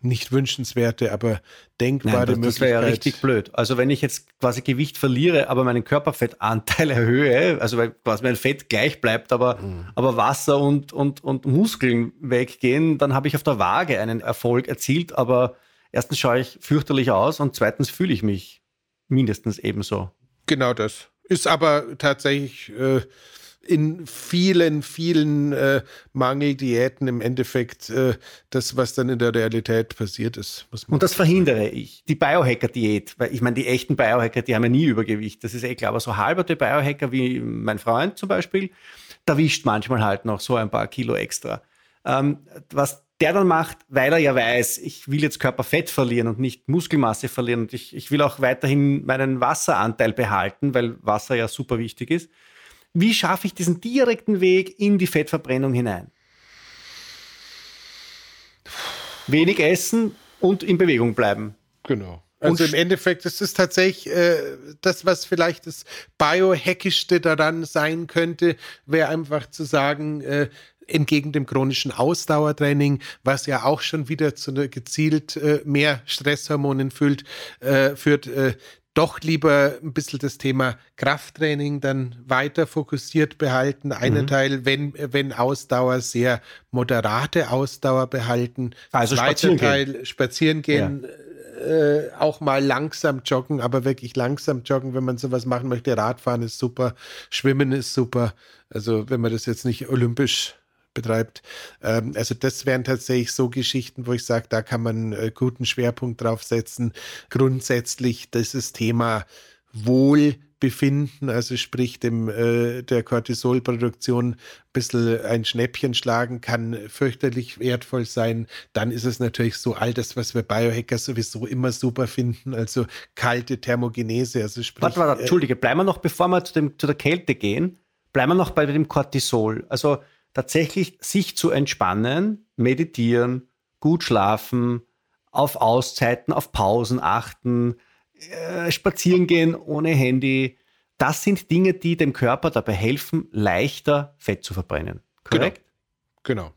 nicht wünschenswerte, aber denkbare Nein, das, Möglichkeit. Das wäre ja richtig blöd. Also wenn ich jetzt quasi Gewicht verliere, aber meinen Körperfettanteil erhöhe, also weil quasi mein Fett gleich bleibt, aber, mhm. aber Wasser und, und, und Muskeln weggehen, dann habe ich auf der Waage einen Erfolg erzielt, aber erstens schaue ich fürchterlich aus und zweitens fühle ich mich mindestens ebenso. Genau das. Ist aber tatsächlich äh, in vielen, vielen äh, Mangeldiäten im Endeffekt äh, das, was dann in der Realität passiert ist. Und das verhindere ich. Die Biohacker-Diät, weil ich meine, die echten Biohacker, die haben ja nie Übergewicht. Das ist eh klar, aber so halberte Biohacker wie mein Freund zum Beispiel, da wischt manchmal halt noch so ein paar Kilo extra. Ähm, was der dann macht, weil er ja weiß, ich will jetzt Körperfett verlieren und nicht Muskelmasse verlieren und ich, ich will auch weiterhin meinen Wasseranteil behalten, weil Wasser ja super wichtig ist wie schaffe ich diesen direkten Weg in die Fettverbrennung hinein? Wenig essen und in Bewegung bleiben. Genau. Also im Endeffekt ist es tatsächlich äh, das, was vielleicht das Biohackischste daran sein könnte, wäre einfach zu sagen, äh, entgegen dem chronischen Ausdauertraining, was ja auch schon wieder zu einer gezielt äh, mehr Stresshormonen führt, äh, führt äh, doch lieber ein bisschen das Thema Krafttraining dann weiter fokussiert behalten. Einen mhm. Teil, wenn, wenn Ausdauer, sehr moderate Ausdauer behalten. Also spazieren Teil gehen. spazieren gehen. Ja. Äh, auch mal langsam joggen, aber wirklich langsam joggen, wenn man sowas machen möchte. Radfahren ist super, Schwimmen ist super. Also wenn man das jetzt nicht olympisch betreibt. Ähm, also das wären tatsächlich so Geschichten, wo ich sage, da kann man äh, guten Schwerpunkt drauf setzen. Grundsätzlich dieses Thema Wohlbefinden, also sprich dem äh, der Cortisolproduktion ein bisschen ein Schnäppchen schlagen kann fürchterlich wertvoll sein. Dann ist es natürlich so all das, was wir Biohacker sowieso immer super finden, also kalte Thermogenese. Also sprich, warte, warte, äh, Entschuldige, bleiben wir noch, bevor wir zu, dem, zu der Kälte gehen, bleiben wir noch bei dem Cortisol. Also tatsächlich sich zu entspannen, meditieren, gut schlafen, auf Auszeiten, auf Pausen achten, äh, spazieren gehen ohne Handy. Das sind Dinge, die dem Körper dabei helfen, leichter Fett zu verbrennen. Korrekt? Genau. genau.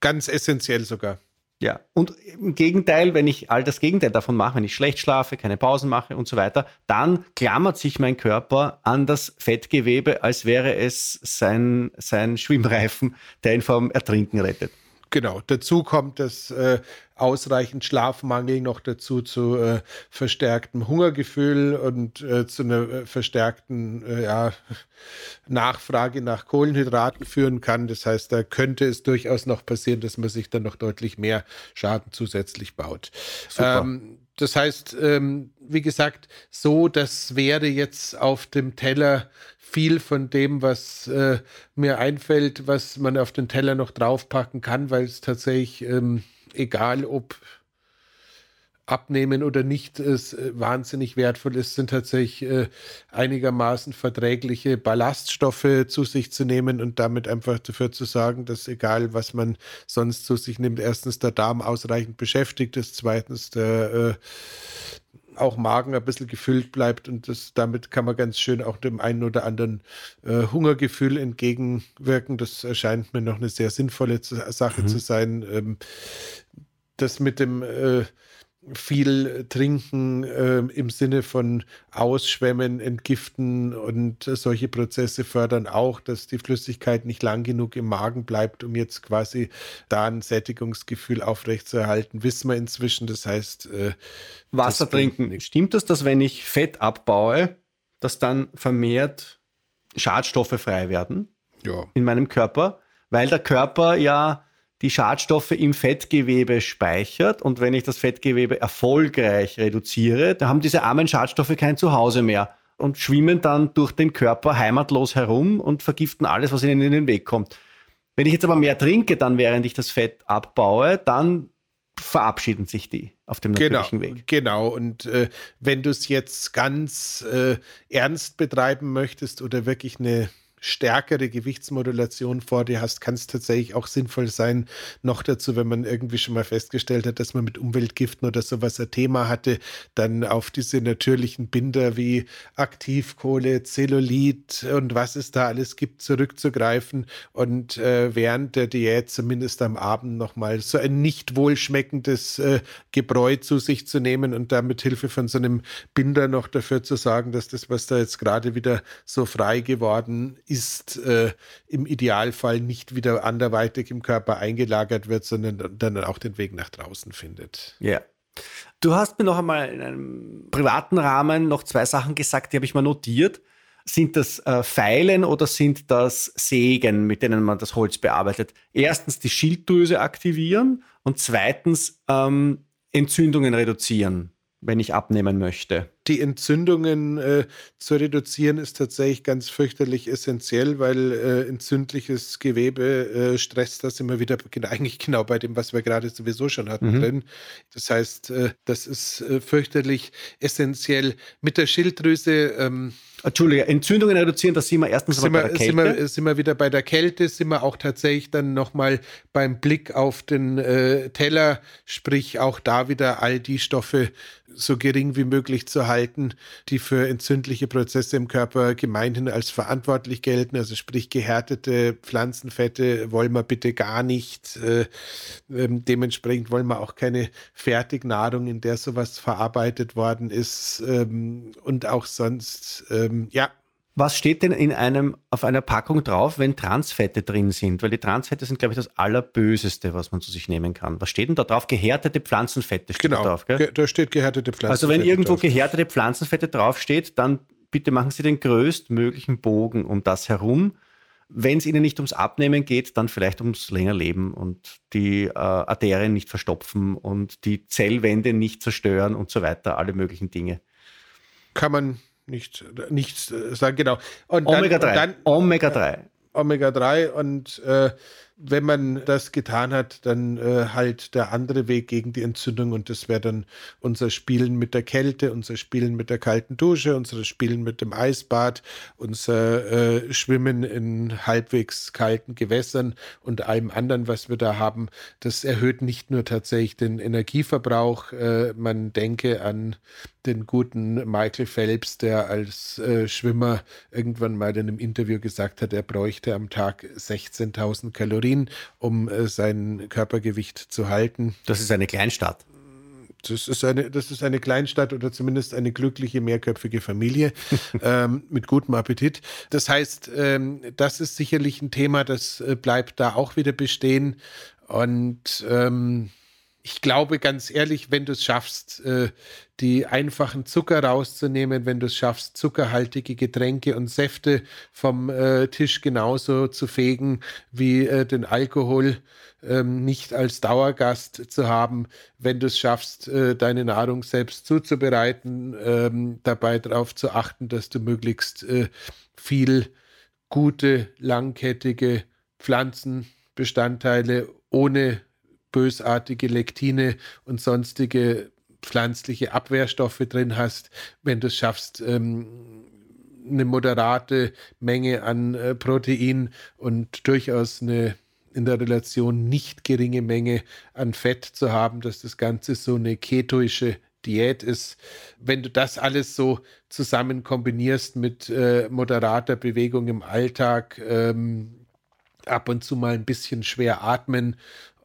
Ganz essentiell sogar. Ja, und im Gegenteil, wenn ich all das Gegenteil davon mache, wenn ich schlecht schlafe, keine Pausen mache und so weiter, dann klammert sich mein Körper an das Fettgewebe, als wäre es sein, sein Schwimmreifen, der ihn vom Ertrinken rettet. Genau, dazu kommt das äh, ausreichend Schlafmangel noch dazu zu äh, verstärktem Hungergefühl und äh, zu einer äh, verstärkten äh, ja, Nachfrage nach Kohlenhydraten führen kann. Das heißt, da könnte es durchaus noch passieren, dass man sich dann noch deutlich mehr Schaden zusätzlich baut. Ähm, das heißt, ähm, wie gesagt, so, das wäre jetzt auf dem Teller viel von dem, was äh, mir einfällt, was man auf den Teller noch draufpacken kann, weil es tatsächlich, ähm, egal ob abnehmen oder nicht, es äh, wahnsinnig wertvoll ist, sind tatsächlich äh, einigermaßen verträgliche Ballaststoffe zu sich zu nehmen und damit einfach dafür zu sorgen, dass egal was man sonst zu sich nimmt, erstens der Darm ausreichend beschäftigt ist, zweitens der äh, auch Magen ein bisschen gefüllt bleibt und das, damit kann man ganz schön auch dem einen oder anderen äh, Hungergefühl entgegenwirken. Das erscheint mir noch eine sehr sinnvolle Sache mhm. zu sein. Ähm, das mit dem äh, viel trinken äh, im Sinne von Ausschwemmen, Entgiften und äh, solche Prozesse fördern auch, dass die Flüssigkeit nicht lang genug im Magen bleibt, um jetzt quasi da ein Sättigungsgefühl aufrechtzuerhalten. Wissen wir inzwischen. Das heißt, äh, Wasser trinken. Stimmt das, dass wenn ich Fett abbaue, dass dann vermehrt Schadstoffe frei werden ja. in meinem Körper? Weil der Körper ja die Schadstoffe im Fettgewebe speichert und wenn ich das Fettgewebe erfolgreich reduziere, da haben diese armen Schadstoffe kein Zuhause mehr und schwimmen dann durch den Körper heimatlos herum und vergiften alles, was ihnen in den Weg kommt. Wenn ich jetzt aber mehr trinke, dann während ich das Fett abbaue, dann verabschieden sich die auf dem genau, natürlichen Weg. Genau, und äh, wenn du es jetzt ganz äh, ernst betreiben möchtest oder wirklich eine stärkere Gewichtsmodulation vor dir hast, kann es tatsächlich auch sinnvoll sein. Noch dazu, wenn man irgendwie schon mal festgestellt hat, dass man mit Umweltgiften oder sowas ein Thema hatte, dann auf diese natürlichen Binder wie Aktivkohle, Zellulit und was es da alles gibt, zurückzugreifen und äh, während der Diät zumindest am Abend nochmal so ein nicht wohlschmeckendes äh, Gebräu zu sich zu nehmen und damit Hilfe von so einem Binder noch dafür zu sorgen, dass das, was da jetzt gerade wieder so frei geworden ist, ist, äh, im Idealfall nicht wieder anderweitig im Körper eingelagert wird, sondern dann auch den Weg nach draußen findet. Ja. Du hast mir noch einmal in einem privaten Rahmen noch zwei Sachen gesagt, die habe ich mal notiert. Sind das äh, Pfeilen oder sind das Sägen, mit denen man das Holz bearbeitet? Erstens die Schilddrüse aktivieren und zweitens ähm, Entzündungen reduzieren wenn ich abnehmen möchte. Die Entzündungen äh, zu reduzieren ist tatsächlich ganz fürchterlich essentiell, weil äh, entzündliches Gewebe äh, stresst das immer wieder eigentlich genau bei dem, was wir gerade sowieso schon hatten mhm. drin. Das heißt, äh, das ist äh, fürchterlich essentiell. Mit der Schilddrüse ähm, Entschuldige, Entzündungen reduzieren, das sind wir erstens sind, wir, sind, wir, sind wir wieder bei der Kälte, sind wir auch tatsächlich dann nochmal beim Blick auf den äh, Teller, sprich auch da wieder all die Stoffe so gering wie möglich zu halten, die für entzündliche Prozesse im Körper gemeinhin als verantwortlich gelten. Also sprich gehärtete Pflanzenfette wollen wir bitte gar nicht. Äh, äh, dementsprechend wollen wir auch keine Fertignahrung, in der sowas verarbeitet worden ist ähm, und auch sonst ähm, ähm, ja. Was steht denn in einem, auf einer Packung drauf, wenn Transfette drin sind? Weil die Transfette sind, glaube ich, das Allerböseste, was man zu sich nehmen kann. Was steht denn da drauf? Gehärtete Pflanzenfette steht genau, da drauf, gell? da steht gehärtete Pflanzenfette. Also wenn irgendwo drauf. gehärtete Pflanzenfette draufsteht, dann bitte machen Sie den größtmöglichen Bogen um das herum. Wenn es Ihnen nicht ums Abnehmen geht, dann vielleicht ums länger Leben und die äh, Arterien nicht verstopfen und die Zellwände nicht zerstören und so weiter, alle möglichen Dinge. Kann man nicht, nichts äh, sagen, genau. Omega 3. Omega 3. Omega 3 und äh, wenn man das getan hat, dann äh, halt der andere Weg gegen die Entzündung und das wäre dann unser Spielen mit der Kälte, unser Spielen mit der kalten Dusche, unser Spielen mit dem Eisbad, unser äh, Schwimmen in halbwegs kalten Gewässern und allem anderen, was wir da haben. Das erhöht nicht nur tatsächlich den Energieverbrauch, äh, man denke an den guten Michael Phelps, der als äh, Schwimmer irgendwann mal in einem Interview gesagt hat, er bräuchte am Tag 16.000 Kalorien, um äh, sein Körpergewicht zu halten. Das ist eine Kleinstadt. Das ist eine, das ist eine Kleinstadt oder zumindest eine glückliche mehrköpfige Familie ähm, mit gutem Appetit. Das heißt, ähm, das ist sicherlich ein Thema, das äh, bleibt da auch wieder bestehen. Und ähm, ich glaube ganz ehrlich, wenn du es schaffst, äh, die einfachen Zucker rauszunehmen, wenn du es schaffst, zuckerhaltige Getränke und Säfte vom äh, Tisch genauso zu fegen wie äh, den Alkohol ähm, nicht als Dauergast zu haben, wenn du es schaffst, deine Nahrung selbst zuzubereiten, ähm, dabei darauf zu achten, dass du möglichst viel gute, langkettige Pflanzenbestandteile ohne bösartige Lektine und sonstige pflanzliche Abwehrstoffe drin hast, wenn du es schaffst, ähm, eine moderate Menge an äh, Protein und durchaus eine in der Relation nicht geringe Menge an Fett zu haben, dass das Ganze so eine ketoische Diät ist. Wenn du das alles so zusammen kombinierst mit äh, moderater Bewegung im Alltag, ähm, ab und zu mal ein bisschen schwer atmen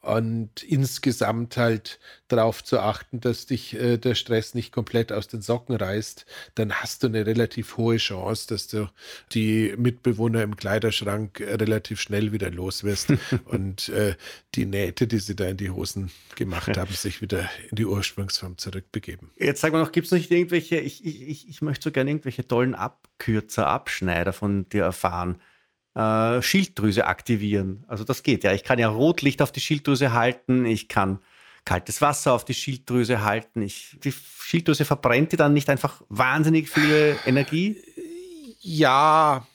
und insgesamt halt darauf zu achten, dass dich äh, der Stress nicht komplett aus den Socken reißt, dann hast du eine relativ hohe Chance, dass du die Mitbewohner im Kleiderschrank äh, relativ schnell wieder los wirst und äh, die Nähte, die sie da in die Hosen gemacht haben, sich wieder in die Ursprungsform zurückbegeben. Jetzt sag mal noch, gibt es nicht irgendwelche, ich, ich, ich möchte so gerne irgendwelche tollen Abkürzer, Abschneider von dir erfahren äh, Schilddrüse aktivieren. Also das geht ja. Ich kann ja Rotlicht auf die Schilddrüse halten, ich kann kaltes Wasser auf die Schilddrüse halten. Ich, die Schilddrüse verbrennt die dann nicht einfach wahnsinnig viel Energie? Ja.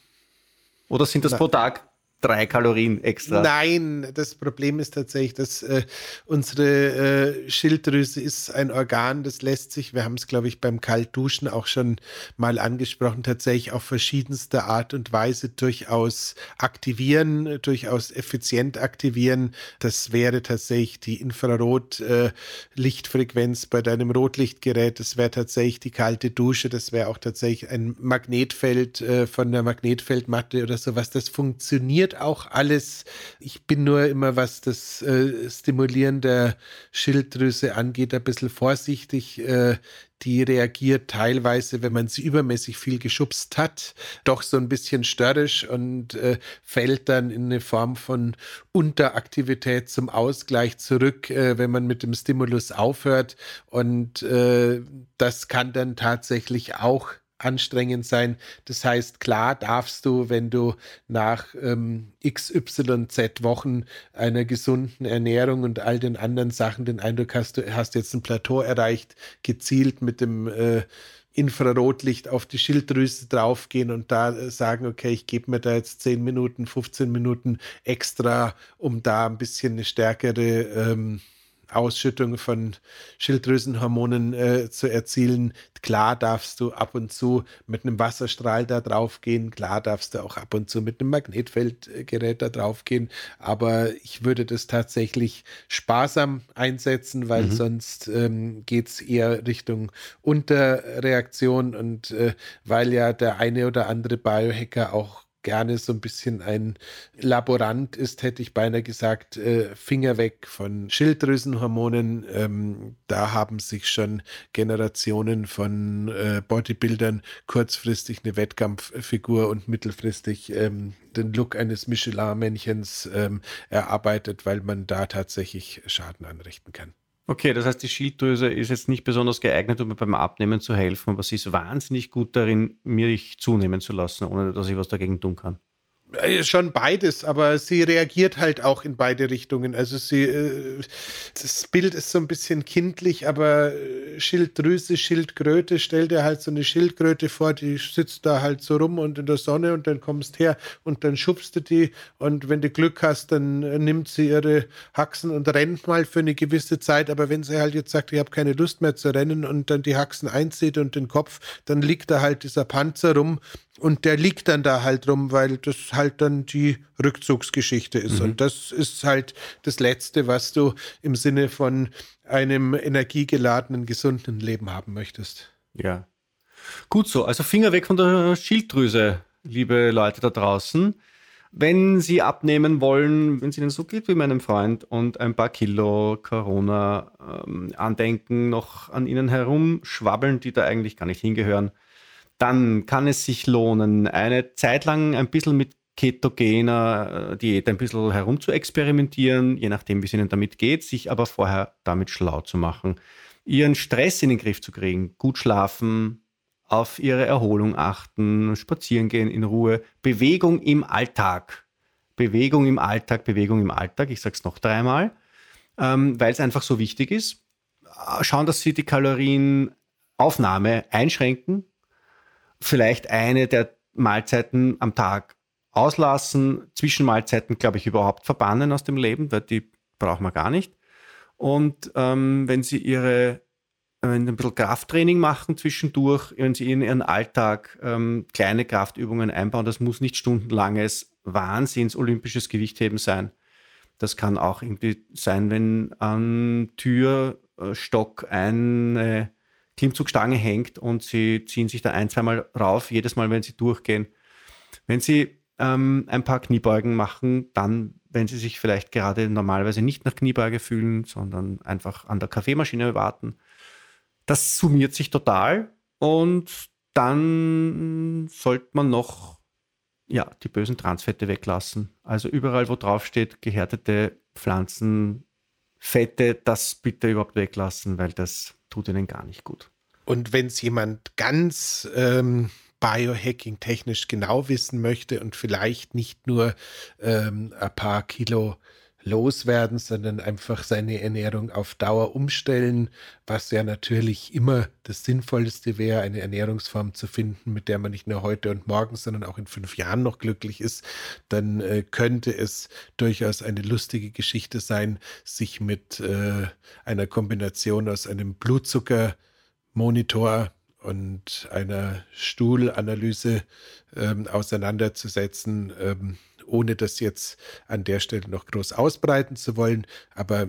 Oder sind das Na, pro Tag drei Kalorien extra. Nein, das Problem ist tatsächlich, dass äh, unsere äh, Schilddrüse ist ein Organ, das lässt sich, wir haben es, glaube ich, beim Kaltduschen auch schon mal angesprochen, tatsächlich auf verschiedenste Art und Weise durchaus aktivieren, durchaus effizient aktivieren. Das wäre tatsächlich die Infrarot-Lichtfrequenz äh, bei deinem Rotlichtgerät, das wäre tatsächlich die kalte Dusche, das wäre auch tatsächlich ein Magnetfeld äh, von der Magnetfeldmatte oder sowas. Das funktioniert auch alles. Ich bin nur immer, was das äh, Stimulieren der Schilddrüse angeht, ein bisschen vorsichtig. Äh, die reagiert teilweise, wenn man sie übermäßig viel geschubst hat, doch so ein bisschen störrisch und äh, fällt dann in eine Form von Unteraktivität zum Ausgleich zurück, äh, wenn man mit dem Stimulus aufhört. Und äh, das kann dann tatsächlich auch anstrengend sein. Das heißt, klar darfst du, wenn du nach ähm, XYZ Wochen einer gesunden Ernährung und all den anderen Sachen den Eindruck hast, du hast jetzt ein Plateau erreicht, gezielt mit dem äh, Infrarotlicht auf die Schilddrüse draufgehen und da äh, sagen, okay, ich gebe mir da jetzt 10 Minuten, 15 Minuten extra, um da ein bisschen eine stärkere ähm, Ausschüttung von Schilddrüsenhormonen äh, zu erzielen. Klar darfst du ab und zu mit einem Wasserstrahl da drauf gehen, klar darfst du auch ab und zu mit einem Magnetfeldgerät da drauf gehen, aber ich würde das tatsächlich sparsam einsetzen, weil mhm. sonst ähm, geht es eher Richtung Unterreaktion und äh, weil ja der eine oder andere Biohacker auch gerne so ein bisschen ein Laborant ist, hätte ich beinahe gesagt, äh, Finger weg von Schilddrüsenhormonen. Ähm, da haben sich schon Generationen von äh, Bodybuildern kurzfristig eine Wettkampffigur und mittelfristig ähm, den Look eines Michelin-Männchens ähm, erarbeitet, weil man da tatsächlich Schaden anrichten kann. Okay, das heißt, die Schilddrüse ist jetzt nicht besonders geeignet, um mir beim Abnehmen zu helfen, aber sie ist wahnsinnig gut darin, mich zunehmen zu lassen, ohne dass ich was dagegen tun kann. Äh, schon beides, aber sie reagiert halt auch in beide Richtungen. Also sie, äh, das Bild ist so ein bisschen kindlich, aber äh, Schilddrüse, Schildkröte, stell dir halt so eine Schildkröte vor, die sitzt da halt so rum und in der Sonne und dann kommst her und dann schubst du die und wenn du Glück hast, dann nimmt sie ihre Haxen und rennt mal für eine gewisse Zeit, aber wenn sie halt jetzt sagt, ich habe keine Lust mehr zu rennen und dann die Haxen einzieht und den Kopf, dann liegt da halt dieser Panzer rum und der liegt dann da halt rum, weil das halt dann die Rückzugsgeschichte ist. Mhm. Und das ist halt das Letzte, was du im Sinne von einem energiegeladenen, gesunden Leben haben möchtest. Ja. Gut so. Also Finger weg von der Schilddrüse, liebe Leute da draußen. Wenn Sie abnehmen wollen, wenn es Ihnen so geht wie meinem Freund und ein paar Kilo Corona-Andenken ähm, noch an Ihnen herumschwabbeln, die da eigentlich gar nicht hingehören, dann kann es sich lohnen, eine Zeit lang ein bisschen mit ketogener äh, Diät ein bisschen herum zu experimentieren, je nachdem, wie es Ihnen damit geht, sich aber vorher damit schlau zu machen, Ihren Stress in den Griff zu kriegen, gut schlafen, auf Ihre Erholung achten, spazieren gehen in Ruhe, Bewegung im Alltag. Bewegung im Alltag, Bewegung im Alltag, ich sage es noch dreimal, ähm, weil es einfach so wichtig ist. Schauen, dass Sie die Kalorienaufnahme einschränken, vielleicht eine der Mahlzeiten am Tag auslassen, Zwischenmahlzeiten, glaube ich, überhaupt verbannen aus dem Leben, weil die brauchen wir gar nicht. Und ähm, wenn Sie Ihre wenn ein bisschen Krafttraining machen zwischendurch, wenn Sie in Ihren Alltag ähm, kleine Kraftübungen einbauen, das muss nicht stundenlanges Wahnsinns olympisches Gewichtheben sein. Das kann auch irgendwie sein, wenn am Türstock eine Klimmzugstange hängt und sie ziehen sich da ein, zweimal rauf, jedes Mal, wenn sie durchgehen. Wenn sie ähm, ein paar Kniebeugen machen, dann, wenn sie sich vielleicht gerade normalerweise nicht nach Kniebeuge fühlen, sondern einfach an der Kaffeemaschine warten, das summiert sich total und dann sollte man noch ja, die bösen Transfette weglassen. Also überall, wo drauf steht, gehärtete Pflanzenfette, das bitte überhaupt weglassen, weil das tut ihnen gar nicht gut. Und wenn es jemand ganz ähm, Biohacking technisch genau wissen möchte und vielleicht nicht nur ähm, ein paar Kilo loswerden, sondern einfach seine Ernährung auf Dauer umstellen, was ja natürlich immer das Sinnvollste wäre, eine Ernährungsform zu finden, mit der man nicht nur heute und morgen, sondern auch in fünf Jahren noch glücklich ist, dann äh, könnte es durchaus eine lustige Geschichte sein, sich mit äh, einer Kombination aus einem Blutzuckermonitor und einer Stuhlanalyse ähm, auseinanderzusetzen. Ähm, ohne das jetzt an der Stelle noch groß ausbreiten zu wollen. Aber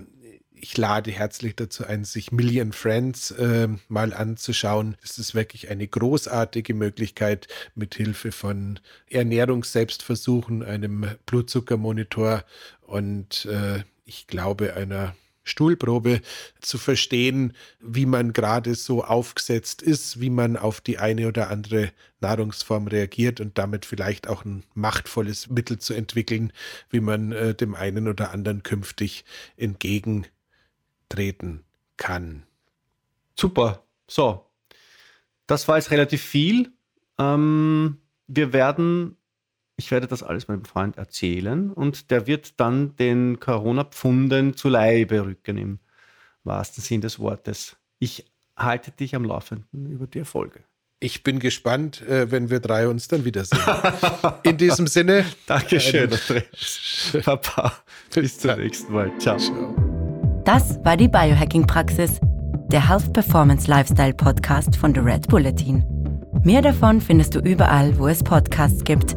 ich lade herzlich dazu ein, sich Million Friends äh, mal anzuschauen. Es ist wirklich eine großartige Möglichkeit, mit Hilfe von Ernährungsselbstversuchen, einem Blutzuckermonitor und äh, ich glaube einer Stuhlprobe zu verstehen, wie man gerade so aufgesetzt ist, wie man auf die eine oder andere Nahrungsform reagiert und damit vielleicht auch ein machtvolles Mittel zu entwickeln, wie man äh, dem einen oder anderen künftig entgegentreten kann. Super. So, das war jetzt relativ viel. Ähm, wir werden ich werde das alles meinem Freund erzählen und der wird dann den Corona-Pfunden zu Leibe rücken im wahrsten Sinn des Wortes. Ich halte dich am Laufenden über die Erfolge. Ich bin gespannt, äh, wenn wir drei uns dann wiedersehen. In diesem Sinne. Dankeschön, Andreas. Papa, bis zum nächsten Mal. Ciao. Das war die Biohacking-Praxis, der Health Performance Lifestyle Podcast von The Red Bulletin. Mehr davon findest du überall, wo es Podcasts gibt